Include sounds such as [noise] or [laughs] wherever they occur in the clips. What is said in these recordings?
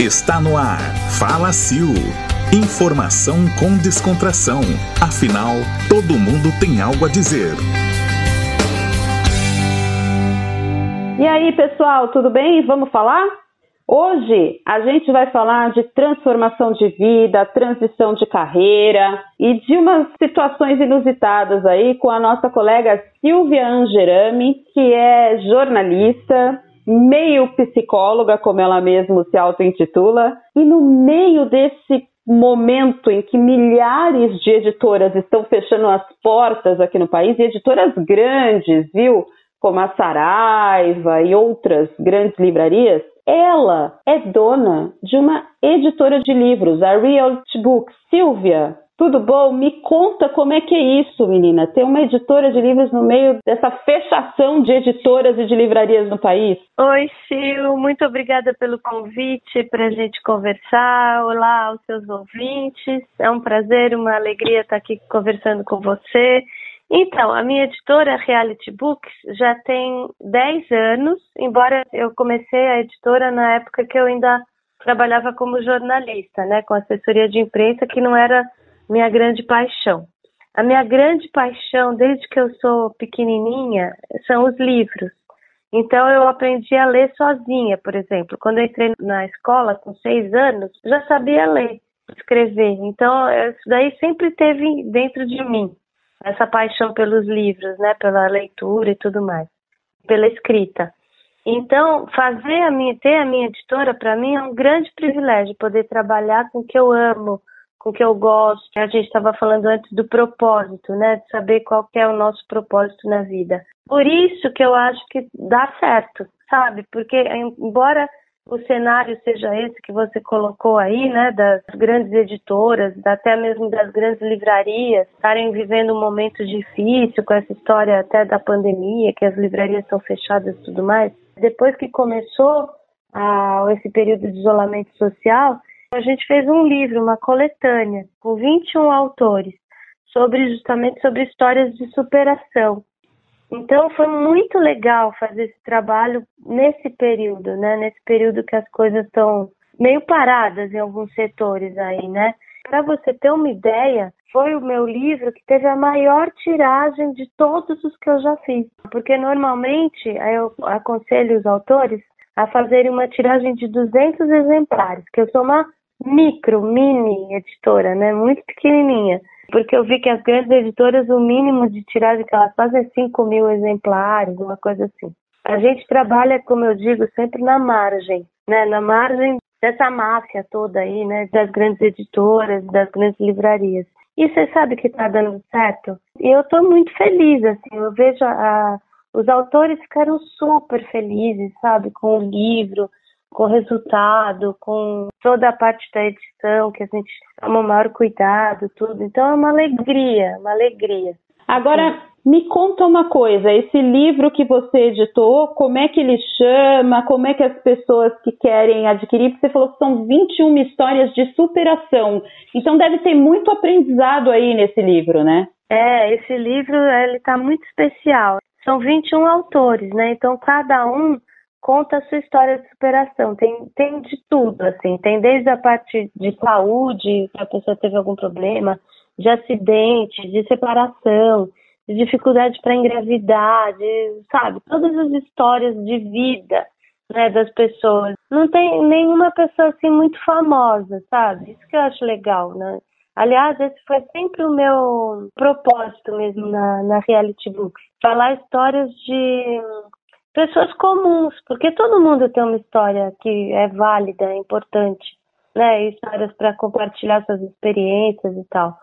Está no ar. Fala Sil. Informação com descontração. Afinal, todo mundo tem algo a dizer. E aí, pessoal, tudo bem? Vamos falar? Hoje a gente vai falar de transformação de vida, transição de carreira e de umas situações inusitadas aí com a nossa colega Silvia Angerami, que é jornalista, meio psicóloga, como ela mesma se auto-intitula, e no meio desse momento em que milhares de editoras estão fechando as portas aqui no país, e editoras grandes, viu? Como a Saraiva e outras grandes livrarias, ela é dona de uma editora de livros, a Realty Books. Silvia, tudo bom? Me conta como é que é isso, menina. Ter uma editora de livros no meio dessa fechação de editoras e de livrarias no país. Oi, Sil. Muito obrigada pelo convite para a gente conversar. Olá aos seus ouvintes. É um prazer, uma alegria estar aqui conversando com você. Então, a minha editora Reality Books já tem 10 anos, embora eu comecei a editora na época que eu ainda trabalhava como jornalista, né, com assessoria de imprensa, que não era minha grande paixão. A minha grande paixão, desde que eu sou pequenininha, são os livros. Então eu aprendi a ler sozinha, por exemplo. Quando eu entrei na escola com seis anos, já sabia ler, escrever. Então isso daí sempre teve dentro de mim essa paixão pelos livros, né, pela leitura e tudo mais, pela escrita. Então fazer a minha, ter a minha editora para mim é um grande privilégio poder trabalhar com o que eu amo, com o que eu gosto. A gente estava falando antes do propósito, né? De saber qual é o nosso propósito na vida. Por isso que eu acho que dá certo, sabe? Porque embora o cenário seja esse que você colocou aí, né, das grandes editoras, até mesmo das grandes livrarias, estarem vivendo um momento difícil com essa história até da pandemia, que as livrarias estão fechadas e tudo mais. Depois que começou ah, esse período de isolamento social, a gente fez um livro, uma coletânea, com 21 autores, sobre justamente sobre histórias de superação. Então foi muito legal fazer esse trabalho nesse período, né? Nesse período que as coisas estão meio paradas em alguns setores aí, né? Para você ter uma ideia, foi o meu livro que teve a maior tiragem de todos os que eu já fiz. Porque normalmente eu aconselho os autores a fazerem uma tiragem de 200 exemplares, que eu sou uma micro, mini editora, né? Muito pequenininha. Porque eu vi que as grandes editoras, o mínimo de tiragem que elas fazem é 5 mil exemplares, uma coisa assim. A gente trabalha, como eu digo, sempre na margem, né? Na margem dessa máfia toda aí, né? Das grandes editoras, das grandes livrarias. E você sabe que está dando certo? E eu estou muito feliz, assim. Eu vejo a, os autores ficaram super felizes, sabe? Com o livro, com o resultado, com toda a parte da edição, que a gente toma o maior cuidado, tudo. Então é uma alegria, uma alegria. Agora, me conta uma coisa, esse livro que você editou, como é que ele chama, como é que as pessoas que querem adquirir, você falou que são 21 histórias de superação, então deve ter muito aprendizado aí nesse livro, né? É, esse livro, ele está muito especial. São 21 autores, né, então cada um conta a sua história de superação. Tem, tem de tudo, assim. Tem desde a parte de saúde, que a pessoa teve algum problema, de acidente, de separação, de dificuldade para engravidar, de, sabe, todas as histórias de vida né, das pessoas. Não tem nenhuma pessoa assim muito famosa, sabe? Isso que eu acho legal, né? Aliás, esse foi sempre o meu propósito mesmo na, na Reality Books. Falar histórias de pessoas comuns, porque todo mundo tem uma história que é válida, é importante, né? Histórias para compartilhar suas experiências e tal.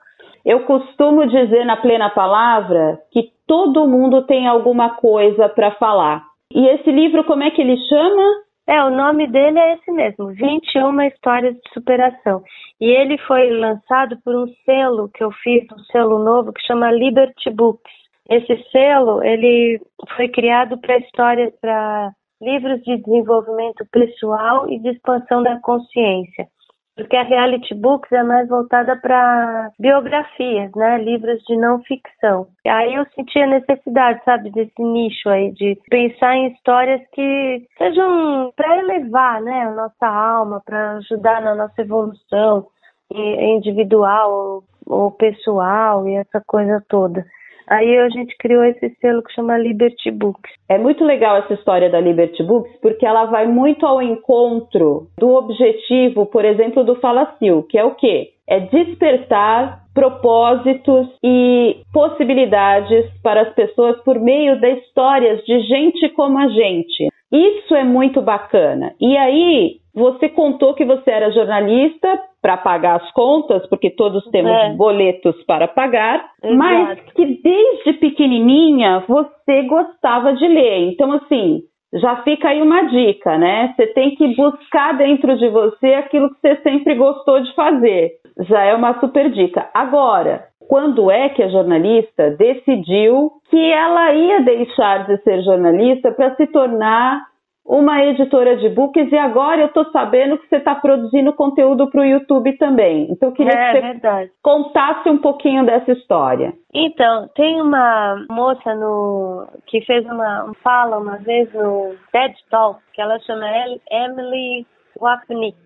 Eu costumo dizer na plena palavra que todo mundo tem alguma coisa para falar. E esse livro, como é que ele chama? É, o nome dele é esse mesmo, 21 Histórias de Superação. E ele foi lançado por um selo que eu fiz, um selo novo que chama Liberty Books. Esse selo ele foi criado para histórias, para livros de desenvolvimento pessoal e de expansão da consciência. porque a Reality Books é mais voltada para biografias, né? Livros de não ficção. Aí eu senti a necessidade, sabe, desse nicho aí, de pensar em histórias que sejam para elevar, né, a nossa alma, para ajudar na nossa evolução individual ou pessoal e essa coisa toda. Aí a gente criou esse selo que chama Liberty Books. É muito legal essa história da Liberty Books, porque ela vai muito ao encontro do objetivo, por exemplo, do Falacil, que é o quê? É despertar propósitos e possibilidades para as pessoas por meio de histórias de gente como a gente. Isso é muito bacana. E aí, você contou que você era jornalista para pagar as contas, porque todos temos é. boletos para pagar, Exato. mas que desde pequenininha você gostava de ler. Então, assim, já fica aí uma dica, né? Você tem que buscar dentro de você aquilo que você sempre gostou de fazer. Já é uma super dica. Agora, quando é que a jornalista decidiu que ela ia deixar de ser jornalista para se tornar uma editora de books e agora eu estou sabendo que você está produzindo conteúdo para o YouTube também. Então eu queria é, que você verdade. contasse um pouquinho dessa história. Então, tem uma moça no que fez uma fala uma vez no TED Talk, que ela chama Emily Wapnick.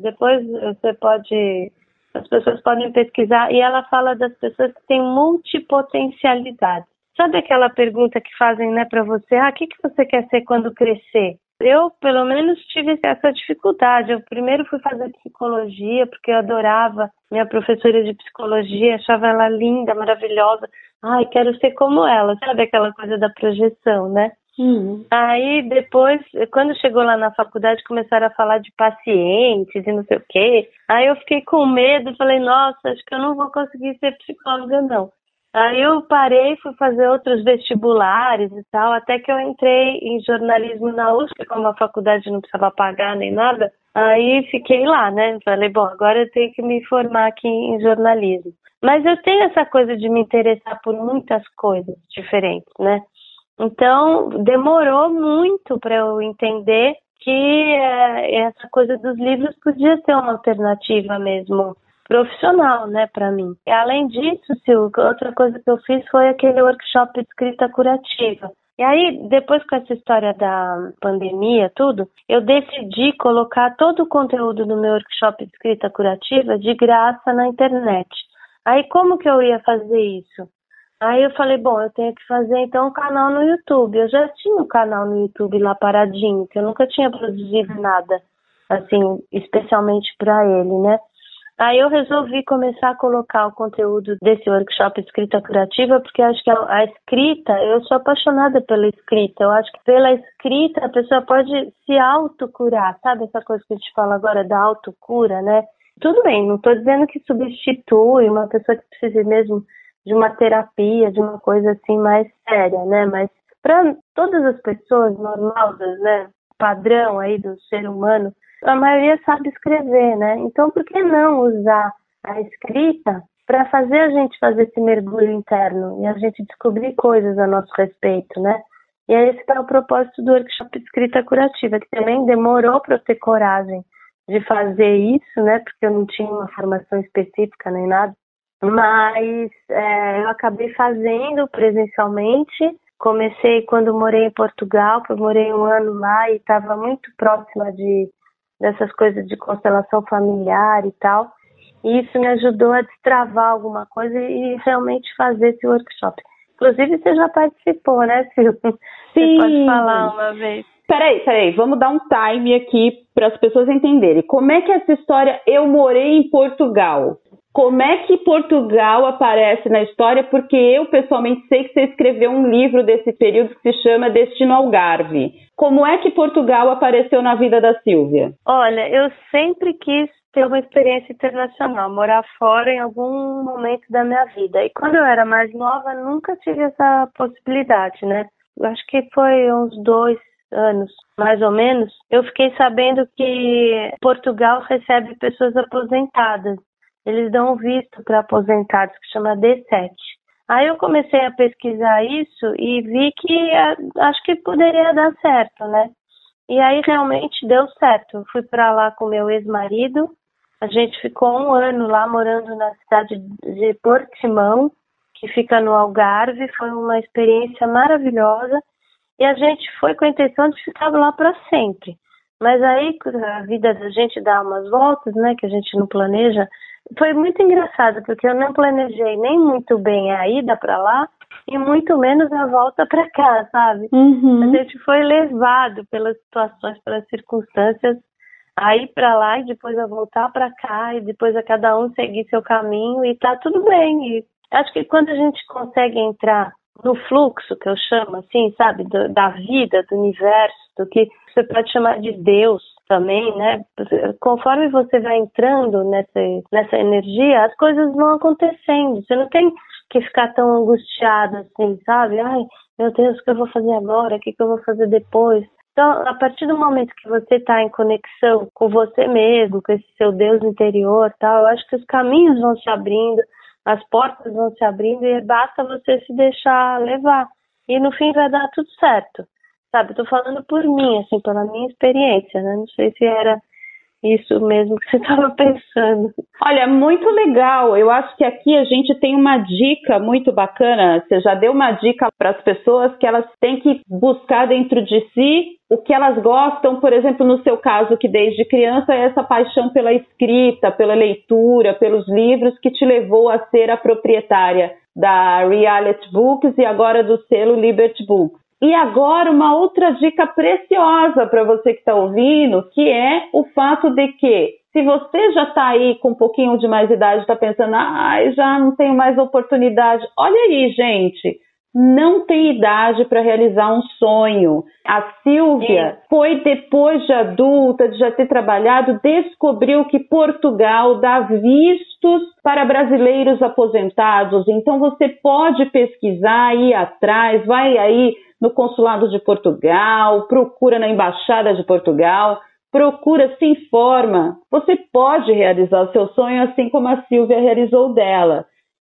Depois você pode as pessoas podem pesquisar e ela fala das pessoas que têm multipotencialidade. Sabe aquela pergunta que fazem né, para você? Ah, o que, que você quer ser quando crescer? Eu, pelo menos, tive essa dificuldade. Eu primeiro fui fazer psicologia, porque eu adorava minha professora de psicologia, achava ela linda, maravilhosa. Ai, quero ser como ela, sabe aquela coisa da projeção, né? Uhum. Aí depois, quando chegou lá na faculdade, começaram a falar de pacientes e não sei o quê. Aí eu fiquei com medo, falei, nossa, acho que eu não vou conseguir ser psicóloga, não. Aí eu parei, fui fazer outros vestibulares e tal, até que eu entrei em jornalismo na USP, como a faculdade não precisava pagar nem nada. Aí fiquei lá, né? Falei, bom, agora eu tenho que me formar aqui em jornalismo. Mas eu tenho essa coisa de me interessar por muitas coisas diferentes, né? Então, demorou muito para eu entender que é, essa coisa dos livros podia ser uma alternativa mesmo profissional, né, para mim. E além disso, Sil, outra coisa que eu fiz foi aquele workshop de escrita curativa. E aí, depois com essa história da pandemia, tudo, eu decidi colocar todo o conteúdo do meu workshop de escrita curativa de graça na internet. Aí, como que eu ia fazer isso? Aí eu falei, bom, eu tenho que fazer então um canal no YouTube. Eu já tinha um canal no YouTube lá paradinho, que eu nunca tinha produzido nada, assim, especialmente para ele, né? Aí eu resolvi começar a colocar o conteúdo desse workshop escrita criativa, porque acho que a, a, escrita, eu sou apaixonada pela escrita. Eu acho que pela escrita a pessoa pode se autocurar, sabe essa coisa que a gente fala agora da autocura, né? Tudo bem, não estou dizendo que substitui uma pessoa que precise mesmo de uma terapia, de uma coisa assim mais séria, né? Mas para todas as pessoas normais, né? Padrão aí do ser humano, a maioria sabe escrever, né? Então, por que não usar a escrita para fazer a gente fazer esse mergulho interno e a gente descobrir coisas a nosso respeito, né? E esse é o propósito do workshop Escrita Curativa, que também demorou para eu ter coragem de fazer isso, né? Porque eu não tinha uma formação específica nem nada. Mas é, eu acabei fazendo presencialmente. Comecei quando morei em Portugal, eu morei um ano lá e estava muito próxima de dessas coisas de constelação familiar e tal. E isso me ajudou a destravar alguma coisa e realmente fazer esse workshop. Inclusive, você já participou, né, Sil? Sim. [laughs] Você pode falar uma vez. Peraí, peraí, vamos dar um time aqui para as pessoas entenderem. Como é que essa história Eu Morei em Portugal? Como é que Portugal aparece na história? Porque eu pessoalmente sei que você escreveu um livro desse período que se chama Destino Algarve. Como é que Portugal apareceu na vida da Silvia? Olha, eu sempre quis ter uma experiência internacional, morar fora em algum momento da minha vida. E quando eu era mais nova, nunca tive essa possibilidade, né? Eu acho que foi uns dois anos, mais ou menos, eu fiquei sabendo que Portugal recebe pessoas aposentadas eles dão visto para aposentados que chama D7. Aí eu comecei a pesquisar isso e vi que acho que poderia dar certo, né? E aí realmente deu certo. Eu fui para lá com meu ex-marido, A gente ficou um ano lá morando na cidade de Portimão, que fica no Algarve. Foi uma experiência maravilhosa. E a gente foi com a intenção de ficar lá para sempre. Mas aí a vida da gente dá umas voltas, né, que a gente não planeja. Foi muito engraçado, porque eu não planejei nem muito bem a ida para lá e muito menos a volta para cá, sabe? Uhum. A gente foi levado pelas situações, pelas circunstâncias a ir para lá e depois a voltar para cá e depois a cada um seguir seu caminho e tá tudo bem. E acho que quando a gente consegue entrar no fluxo que eu chamo assim, sabe, do, da vida, do universo, do que você pode chamar de Deus também, né? Conforme você vai entrando nessa, nessa energia, as coisas vão acontecendo. Você não tem que ficar tão angustiado assim, sabe? Ai, meu Deus, o que eu vou fazer agora? O que, eu vou fazer depois? Então, a partir do momento que você está em conexão com você mesmo, com esse seu Deus interior, tal, eu acho que os caminhos vão se abrindo, as portas vão se abrindo e basta você se deixar levar. E no fim vai dar tudo certo. Sabe, eu tô falando por mim, assim, pela minha experiência, né? Não sei se era isso mesmo que você [laughs] estava pensando. Olha, muito legal. Eu acho que aqui a gente tem uma dica muito bacana. Você já deu uma dica para as pessoas que elas têm que buscar dentro de si o que elas gostam, por exemplo, no seu caso, que desde criança é essa paixão pela escrita, pela leitura, pelos livros que te levou a ser a proprietária da Reality Books e agora do selo Liberty Books. E agora, uma outra dica preciosa para você que está ouvindo, que é o fato de que, se você já está aí com um pouquinho de mais idade, está pensando, ah, já não tenho mais oportunidade, olha aí, gente, não tem idade para realizar um sonho. A Silvia foi depois de adulta, de já ter trabalhado, descobriu que Portugal dá vistos para brasileiros aposentados. Então você pode pesquisar, ir atrás, vai aí no consulado de Portugal, procura na embaixada de Portugal, procura, se informa. Você pode realizar o seu sonho assim como a Silvia realizou dela.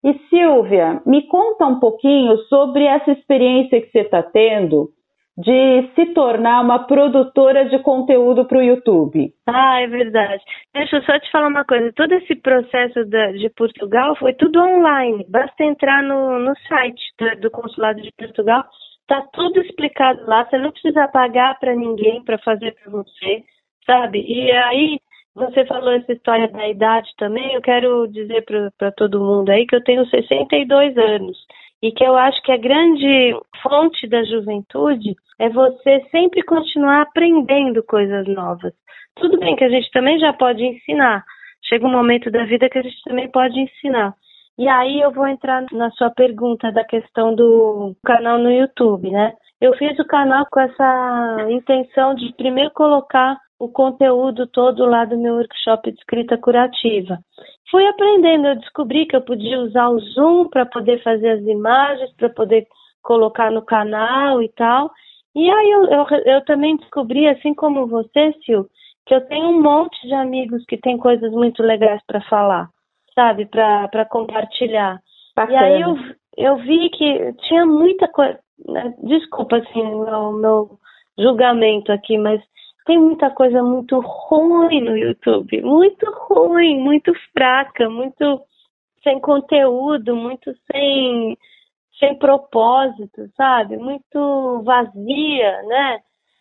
E Silvia, me conta um pouquinho sobre essa experiência que você está tendo de se tornar uma produtora de conteúdo para o YouTube. Ah, é verdade. Deixa eu só te falar uma coisa. Todo esse processo de Portugal foi tudo online. Basta entrar no, no site do, do Consulado de Portugal Tá tudo explicado lá, você não precisa pagar para ninguém para fazer para você, sabe? E aí, você falou essa história da idade também, eu quero dizer para todo mundo aí que eu tenho 62 anos e que eu acho que a grande fonte da juventude é você sempre continuar aprendendo coisas novas. Tudo bem que a gente também já pode ensinar. Chega um momento da vida que a gente também pode ensinar. E aí eu vou entrar na sua pergunta da questão do canal no YouTube, né? Eu fiz o canal com essa intenção de primeiro colocar o conteúdo todo lá do meu workshop de escrita curativa. Fui aprendendo, eu descobri que eu podia usar o Zoom para poder fazer as imagens, para poder colocar no canal e tal. E aí eu, eu, eu também descobri, assim como você, Sil, que eu tenho um monte de amigos que têm coisas muito legais para falar sabe, para compartilhar. Bacana. E aí eu, eu vi que tinha muita coisa. Né? Desculpa, assim, meu, meu julgamento aqui, mas tem muita coisa muito ruim no YouTube. Muito ruim, muito fraca, muito sem conteúdo, muito sem, sem propósito, sabe? Muito vazia, né?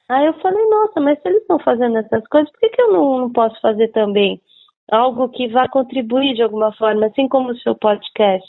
Aí eu falei, nossa, mas se eles estão fazendo essas coisas, por que, que eu não, não posso fazer também? Algo que vá contribuir de alguma forma, assim como o seu podcast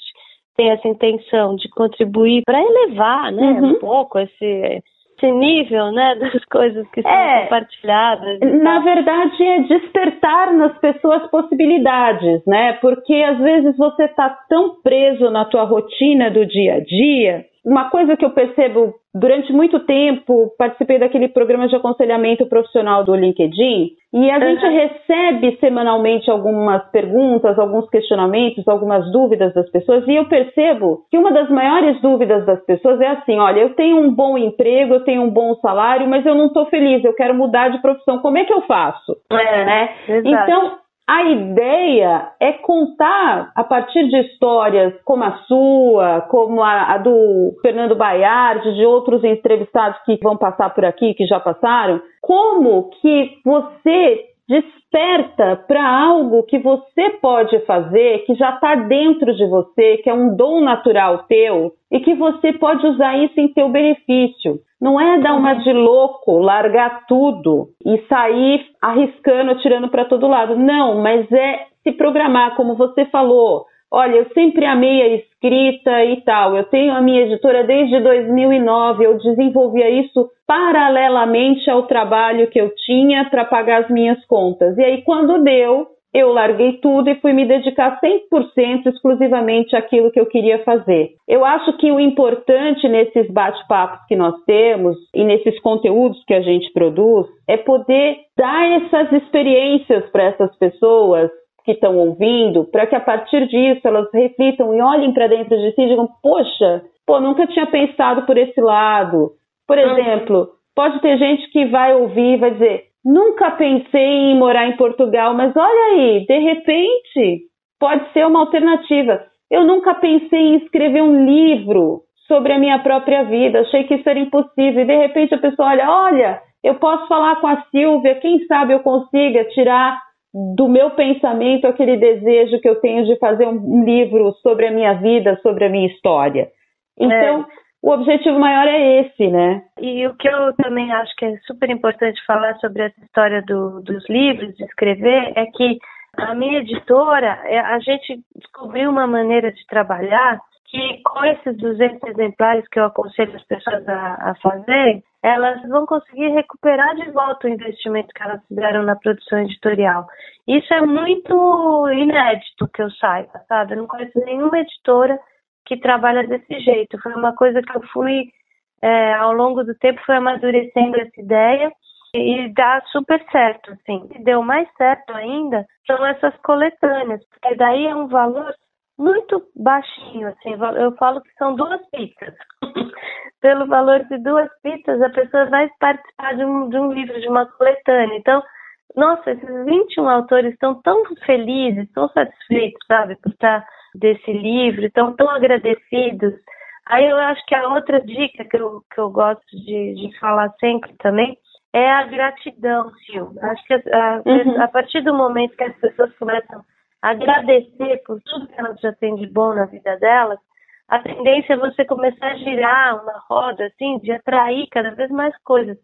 tem essa intenção de contribuir para elevar, né, uhum. um pouco esse esse nível, né, das coisas que são é, compartilhadas. Na verdade, é despertar nas pessoas possibilidades, né? Porque às vezes você está tão preso na tua rotina do dia a dia uma coisa que eu percebo durante muito tempo, participei daquele programa de aconselhamento profissional do LinkedIn, e a uhum. gente recebe semanalmente algumas perguntas, alguns questionamentos, algumas dúvidas das pessoas, e eu percebo que uma das maiores dúvidas das pessoas é assim: olha, eu tenho um bom emprego, eu tenho um bom salário, mas eu não estou feliz, eu quero mudar de profissão, como é que eu faço? É, né? Então, a ideia é contar a partir de histórias como a sua, como a, a, do Fernando Baiardi, de outros entrevistados que vão passar por aqui, que já passaram, como que você desperta para algo que você pode fazer, que já está dentro de você, que é um dom natural teu e que você pode usar isso em teu benefício. Não é dar uma de louco, largar tudo e sair arriscando, atirando para todo lado. Não, mas é se programar, como você falou. Olha, eu sempre amei a escrita e tal. Eu tenho a minha editora desde 2009. Eu desenvolvia isso paralelamente ao trabalho que eu tinha para pagar as minhas contas. E aí, quando deu, eu larguei tudo e fui me dedicar 100% exclusivamente àquilo que eu queria fazer. Eu acho que o importante nesses bate-papos que nós temos e nesses conteúdos que a gente produz é poder dar essas experiências para essas pessoas que estão ouvindo, para que a partir disso elas reflitam e olhem para dentro de si e digam: Poxa, pô, nunca tinha pensado por esse lado. Por exemplo, pode ter gente que vai ouvir e vai dizer: Nunca pensei em morar em Portugal, mas olha aí, de repente pode ser uma alternativa. Eu nunca pensei em escrever um livro sobre a minha própria vida, achei que isso era impossível. E de repente a pessoa olha: Olha, eu posso falar com a Silvia, quem sabe eu consiga tirar do meu pensamento aquele desejo que eu tenho de fazer um livro sobre a minha vida, sobre a minha história. Então, é. o objetivo maior é esse, né? E o que eu também acho que é super importante falar sobre essa história do, dos livros, de escrever, é que a minha editora, é, a gente descobriu uma maneira de trabalhar que com esses 200 exemplares que eu aconselho as pessoas a, a fazerem, elas vão conseguir recuperar de volta o investimento que elas fizeram na produção editorial. Isso é muito inédito que eu saiba, sabe? Eu não conheço nenhuma editora que trabalha desse jeito. Foi uma coisa que eu fui, é, ao longo do tempo, fui amadurecendo essa ideia e dá super certo, assim. E deu mais certo ainda são essas coletâneas, porque daí é um valor muito baixinho, assim, eu falo que são duas pizzas. [laughs] Pelo valor de duas pizzas, a pessoa vai participar de um, de um livro, de uma coletânea. Então, nossa, esses 21 autores estão tão felizes, tão satisfeitos, sabe, por estar desse livro, estão tão agradecidos. Aí eu acho que a outra dica que eu, que eu gosto de, de falar sempre também é a gratidão, Silvia. Acho que a, uhum. a partir do momento que as pessoas começam agradecer por tudo que elas já têm de bom na vida delas, a tendência é você começar a girar uma roda, assim, de atrair cada vez mais coisas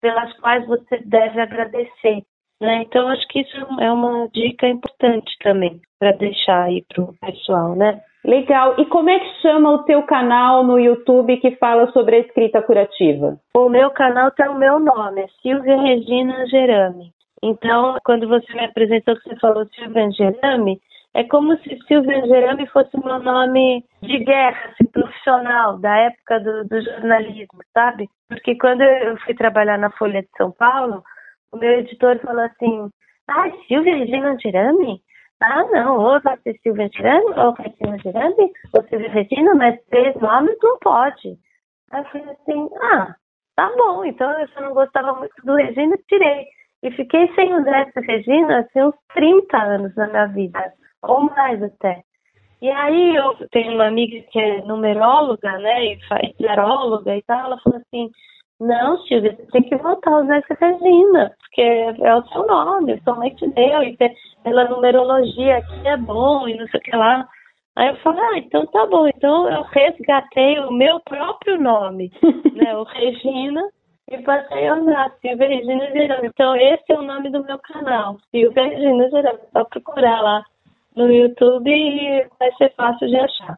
pelas quais você deve agradecer. Né? Então, acho que isso é uma dica importante também para deixar aí para o pessoal, né? Legal. E como é que chama o teu canal no YouTube que fala sobre a escrita curativa? O meu canal tem o meu nome, é Silvia Regina Gerami. Então, quando você me apresentou que você falou Silvia Angelami, é como se Silvia Angelami fosse meu nome de guerra, assim, profissional, da época do, do, jornalismo, sabe? Porque quando eu fui trabalhar na Folha de São Paulo, o meu editor falou assim, ah, Silvia Regina Angelami? Ah, não, ou vai ser Silvia Angelami, ou vai ser ou Silvia Regina, mas três nomes não pode. Aí eu falei assim, ah, tá bom, então eu não gostava muito do Regina, tirei. E fiquei sem usar essa Regina assim, uns 30 anos na minha vida, ou mais até. E aí eu tenho uma amiga que é numeróloga, né, e faz taróloga e tal, ela falou assim, não, Silvia, você tem que voltar a usar essa Regina, porque é o seu nome, sua mãe te deu, e pela numerologia aqui é bom, e não sei o que lá. Aí eu falei, ah, então tá bom, então eu resgatei o meu próprio nome, [laughs] né, o Regina, e passei a usar Silvia Regina Gerando. Então, esse é o nome do meu canal, Silvia Regina Gerando. Só procurar lá no YouTube e vai ser fácil de achar.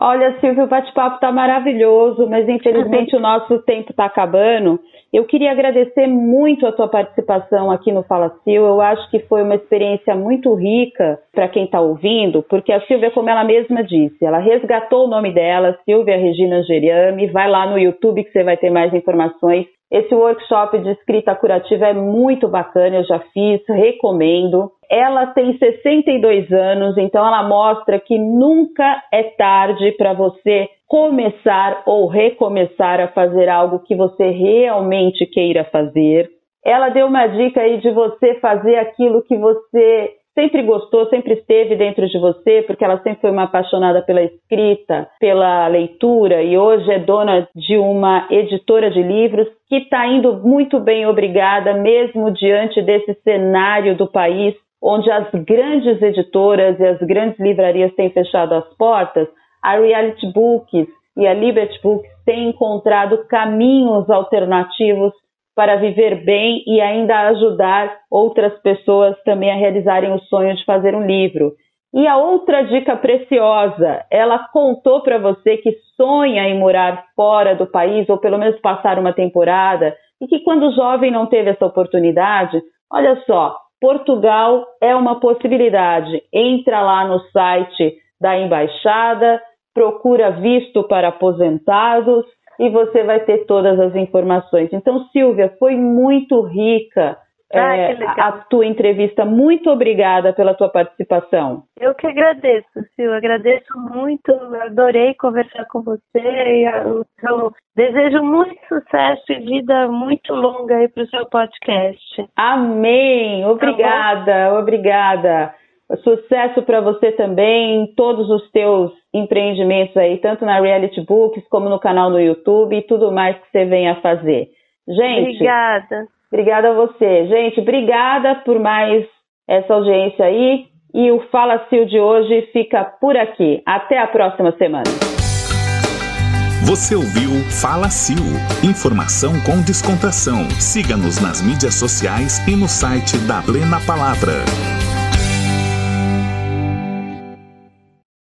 Olha, Silvia, o bate-papo está maravilhoso, mas infelizmente [laughs] o nosso tempo está acabando. Eu queria agradecer muito a tua participação aqui no Fala Sil. Eu acho que foi uma experiência muito rica para quem está ouvindo, porque a Silvia, como ela mesma disse, ela resgatou o nome dela, Silvia Regina Angeriami. Vai lá no YouTube que você vai ter mais informações. Esse workshop de escrita curativa é muito bacana, eu já fiz, recomendo. Ela tem 62 anos, então ela mostra que nunca é tarde para você começar ou recomeçar a fazer algo que você realmente queira fazer. Ela deu uma dica aí de você fazer aquilo que você sempre gostou, sempre esteve dentro de você, porque ela sempre foi uma apaixonada pela escrita, pela leitura e hoje é dona de uma editora de livros que está indo muito bem, obrigada, mesmo diante desse cenário do país onde as grandes editoras e as grandes livrarias têm fechado as portas, a Reality Books e a Liberty Books têm encontrado caminhos alternativos para viver bem e ainda ajudar outras pessoas também a realizarem o sonho de fazer um livro. E a outra dica preciosa, ela contou para você que sonha em morar fora do país ou pelo menos passar uma temporada e que quando jovem não teve essa oportunidade, olha só, Portugal é uma possibilidade. Entra lá no site da embaixada, procura visto para aposentados e você vai ter todas as informações. Então, Silvia, foi muito rica ah, é, a tua entrevista. Muito obrigada pela tua participação. Eu que agradeço, Silvia. Agradeço muito. Adorei conversar com você. Eu, eu desejo muito sucesso e vida muito longa aí para o seu podcast. Amém. Obrigada, tá obrigada. Sucesso para você também em todos os teus empreendimentos aí, tanto na Reality Books como no canal no YouTube e tudo mais que você venha a fazer. Gente, obrigada. Obrigada a você. Gente, obrigada por mais essa audiência aí. E o Fala Sil de hoje fica por aqui. Até a próxima semana. Você ouviu Fala Sil. Informação com descontração. Siga-nos nas mídias sociais e no site da Plena Palavra.